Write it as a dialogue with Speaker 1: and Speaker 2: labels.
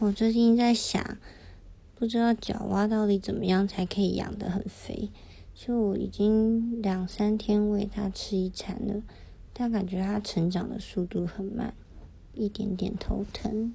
Speaker 1: 我最近在想，不知道角蛙到底怎么样才可以养得很肥。就我已经两三天喂它吃一餐了，但感觉它成长的速度很慢，一点点头疼。